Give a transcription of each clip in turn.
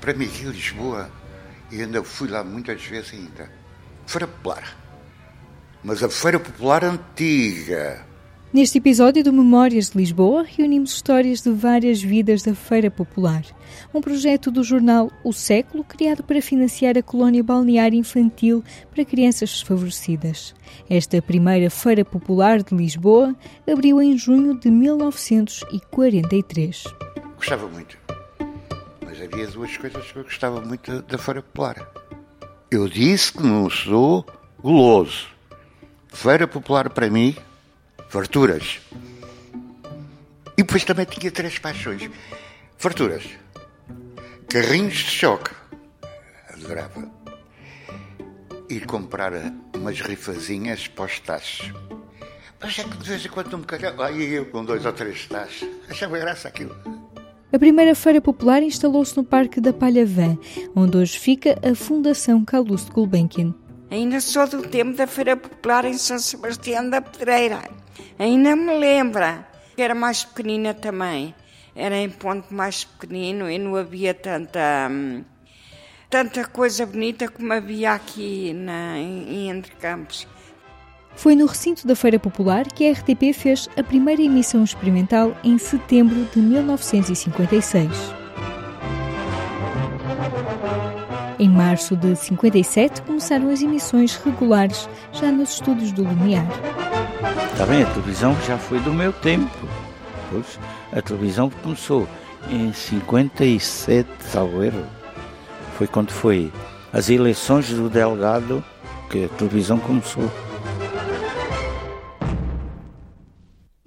para mim aqui em Lisboa, e ainda fui lá muitas vezes ainda, Feira Popular. Mas a Feira Popular antiga, Neste episódio do Memórias de Lisboa, reunimos histórias de várias vidas da Feira Popular, um projeto do jornal O Século criado para financiar a colónia balnear infantil para crianças desfavorecidas. Esta primeira Feira Popular de Lisboa abriu em junho de 1943. Gostava muito. Mas havia duas coisas que eu gostava muito da Feira Popular. Eu disse que não sou guloso. Feira Popular para mim farturas. E depois também tinha três paixões. Farturas. Carrinhos de choque. Adorava. Ir comprar umas rifazinhas para os tachos. Mas é que de vez em quando me calhava. Aí eu com dois ou três tachos. Achava graça aquilo. A primeira feira popular instalou-se no Parque da Palhavã, onde hoje fica a Fundação Calouste Gulbenkian. Ainda sou do tempo da Feira Popular em São Sebastião da Pedreira. Ainda me lembra era mais pequenina também. Era em ponto mais pequenino e não havia tanta, hum, tanta coisa bonita como havia aqui na, em, Entre Campos. Foi no recinto da Feira Popular que a RTP fez a primeira emissão experimental em setembro de 1956. Em março de 57 começaram as emissões regulares, já nos estúdios do Lumiar. Está bem, a televisão já foi do meu tempo. Pois, a televisão começou em 57, salvo erro. Foi quando foi as eleições do delegado que a televisão começou.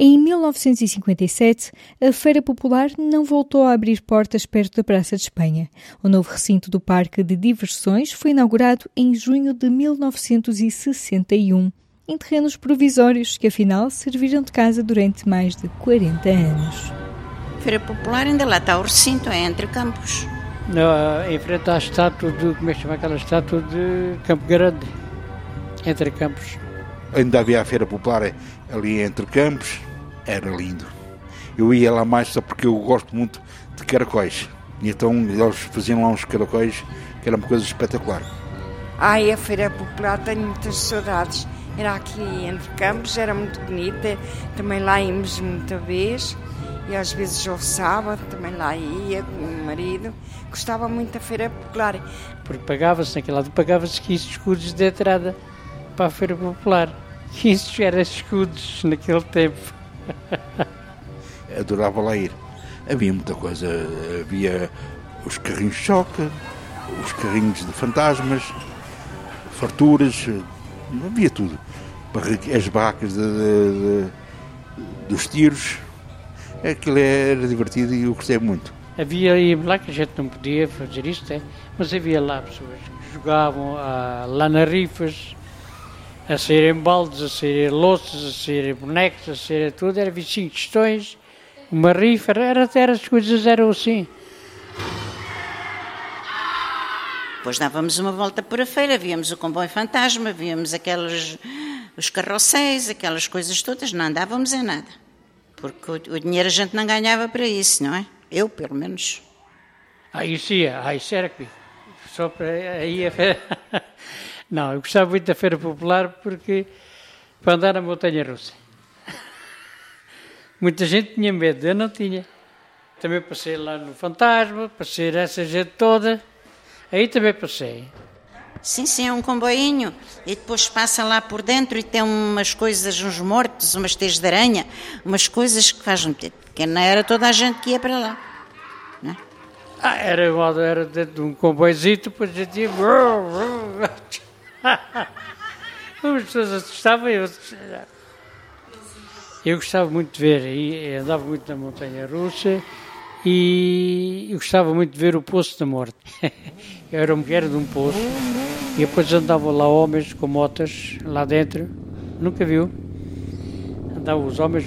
Em 1957, a Feira Popular não voltou a abrir portas perto da Praça de Espanha. O novo recinto do Parque de Diversões foi inaugurado em junho de 1961 em terrenos provisórios que afinal serviram de casa durante mais de 40 anos. Feira Popular ainda lá está o recinto, é entre campos. Não, em frente à estátua de, como é que chama aquela estátua de Campo Grande, entre campos. Ainda havia a Feira Popular ali entre campos, era lindo. Eu ia lá mais só porque eu gosto muito de caracóis. E então eles faziam lá uns caracóis que era uma coisa espetacular. Ai, a Feira Popular tenho muitas saudades. Era aqui entre campos, era muito bonita. Também lá íamos muita vez. E às vezes ao sábado também lá ia com o meu marido. Gostava muito da feira popular. Porque pagava-se naquele lado, pagava-se 15 escudos de entrada para a feira popular. 15 eram escudos naquele tempo. Adorava lá ir. Havia muita coisa. Havia os carrinhos de choque, os carrinhos de fantasmas, farturas, havia tudo. As barracas de, de, de, dos tiros, aquilo era divertido e eu gostei muito. Havia aí lá que a gente não podia fazer isto, é? mas havia lá pessoas que jogavam ah, nas rifas, a serem baldes, a serem louças, a serem bonecos, a serem tudo, era 25 questões, uma rifa, era, era, as coisas eram assim. Depois dávamos uma volta por a feira, víamos o comboio fantasma, víamos aqueles os carrosséis, aquelas coisas todas, não andávamos em nada. Porque o, o, dinheiro a gente não ganhava para isso, não é? Eu, pelo menos. Ah, isso ia, ah, era que só para aí a feira. Não, eu gostava muito da Feira Popular porque para andar na montanha russa. Muita gente tinha medo, eu não tinha. Também passei lá no Fantasma, passei essa gente toda. Aí também passei. Sim, sim, é um comboinho. E depois passa lá por dentro e tem umas coisas, uns mortos, umas teias de aranha, umas coisas que fazem. Porque não era toda a gente que ia para lá. Não é? Ah, era, era dentro de um comboizito, depois a gente ia. As pessoas assustavam eu. Eu gostava muito de ver, e andava muito na montanha russa e eu gostava muito de ver o Poço da Morte. Eu era mulher de um poço e depois andavam lá homens com motas lá dentro, nunca viu? Andavam os homens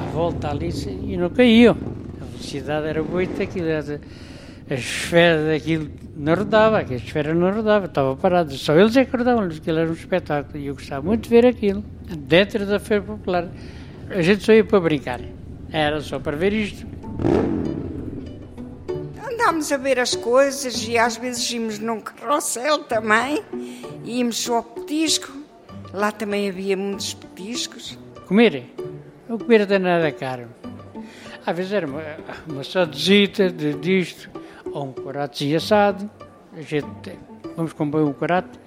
à volta ali e não caíam. A velocidade era muito aquilo, a esfera daquilo não rodava, a esfera não rodava, estava parada. Só eles é que rodavam, aquilo era um espetáculo e eu gostava muito de ver aquilo, dentro da Feira Popular. A gente só ia para brincar, era só para ver isto. ficámos a ver as coisas e às vezes íamos num carrossel também, íamos só petisco. Lá também havia muitos petiscos. Comer? O comer até nada caro. Às vezes era uma, uma sadezita de disto, ou um coratezinho assado. A gente, vamos comprar um corato,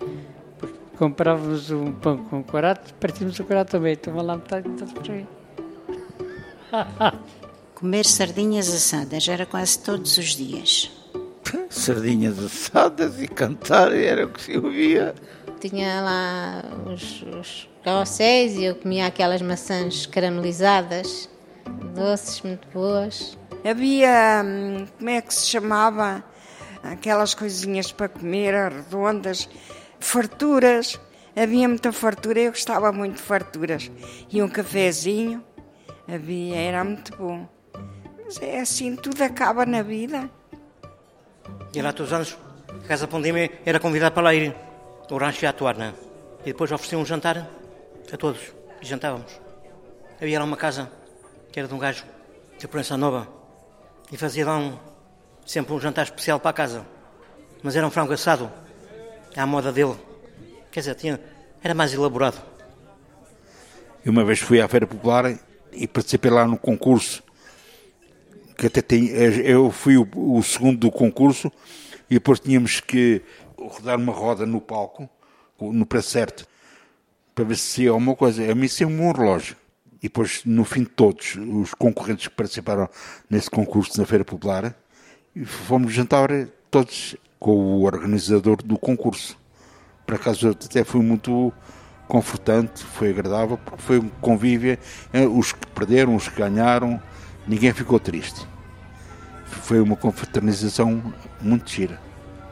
comprávamos um pão com corato, partimos o corato também. Toma lá metade, metade por aí. Comer sardinhas assadas era quase todos os dias. Sardinhas assadas e cantar era o que se ouvia. Tinha lá os, os carrosséis e eu comia aquelas maçãs caramelizadas, doces, muito boas. Havia, hum, como é que se chamava? Aquelas coisinhas para comer, redondas, farturas. Havia muita fartura, eu gostava muito de farturas. E um cafezinho, havia, era muito bom. Mas é assim, tudo acaba na vida. E lá todos os anos, a Casa Pondime era convidada para lá ir, o rancho ia atuar, né? E depois ofereciam um jantar a todos, e jantávamos. Havia lá uma casa, que era de um gajo de Proença Nova, e fazia lá um, sempre um jantar especial para a casa. Mas era um frango assado, à moda dele. Quer dizer, tinha, era mais elaborado. E uma vez fui à Feira Popular e participei lá no concurso, que até tem, eu fui o, o segundo do concurso, e depois tínhamos que rodar uma roda no palco, no preço certo, para ver se ia alguma coisa. A mim saiu um relógio. E depois, no fim de todos, os concorrentes que participaram nesse concurso na Feira Popular, fomos jantar todos com o organizador do concurso. Por acaso até foi muito confortante, foi agradável, porque foi um convívio, eh, os que perderam, os que ganharam, ninguém ficou triste. Foi uma confraternização muito gira.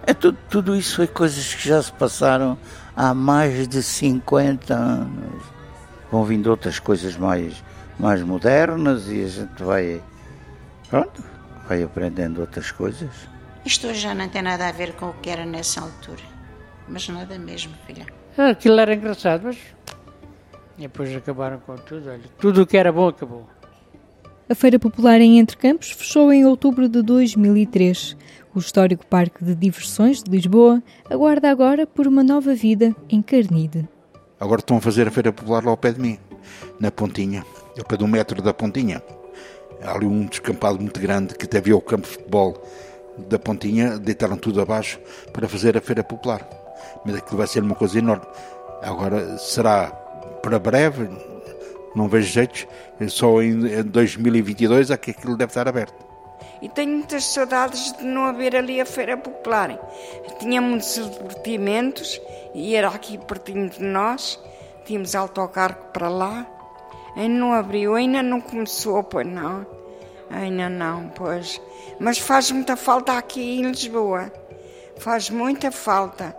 É tudo, tudo isso foi coisas que já se passaram há mais de 50 anos. Vão vindo outras coisas mais, mais modernas e a gente vai, pronto, vai aprendendo outras coisas. Isto hoje já não tem nada a ver com o que era nessa altura. Mas nada mesmo, filha. Aquilo era engraçado, mas depois acabaram com tudo. Olha, tudo o que era bom acabou. A Feira Popular em Entre Campos fechou em outubro de 2003. O histórico Parque de Diversões de Lisboa aguarda agora por uma nova vida em Carnide. Agora estão a fazer a Feira Popular lá ao pé de mim, na Pontinha, ao pé do metro da Pontinha. Há ali um descampado muito grande que até o campo de futebol da Pontinha, deitaram tudo abaixo para fazer a Feira Popular. Mas aquilo vai ser uma coisa enorme. Agora será para breve, não vejo jeitos, só em 2022 é que aquilo deve estar aberto. E tenho muitas saudades de não haver ali a Feira Popular. Tinha muitos divertimentos e era aqui pertinho de nós. Tínhamos autocarro para lá. Ainda não abriu, ainda não começou, pois não. Ainda não, pois. Mas faz muita falta aqui em Lisboa. Faz muita falta.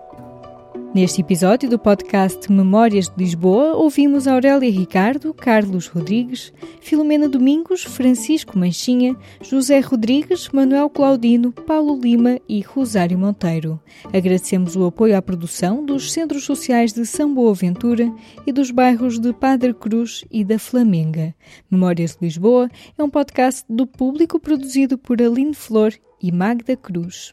Neste episódio do podcast Memórias de Lisboa, ouvimos Aurélia Ricardo, Carlos Rodrigues, Filomena Domingos, Francisco Manchinha, José Rodrigues, Manuel Claudino, Paulo Lima e Rosário Monteiro. Agradecemos o apoio à produção dos Centros Sociais de São Boaventura e dos bairros de Padre Cruz e da Flamenga. Memórias de Lisboa é um podcast do público produzido por Aline Flor e Magda Cruz.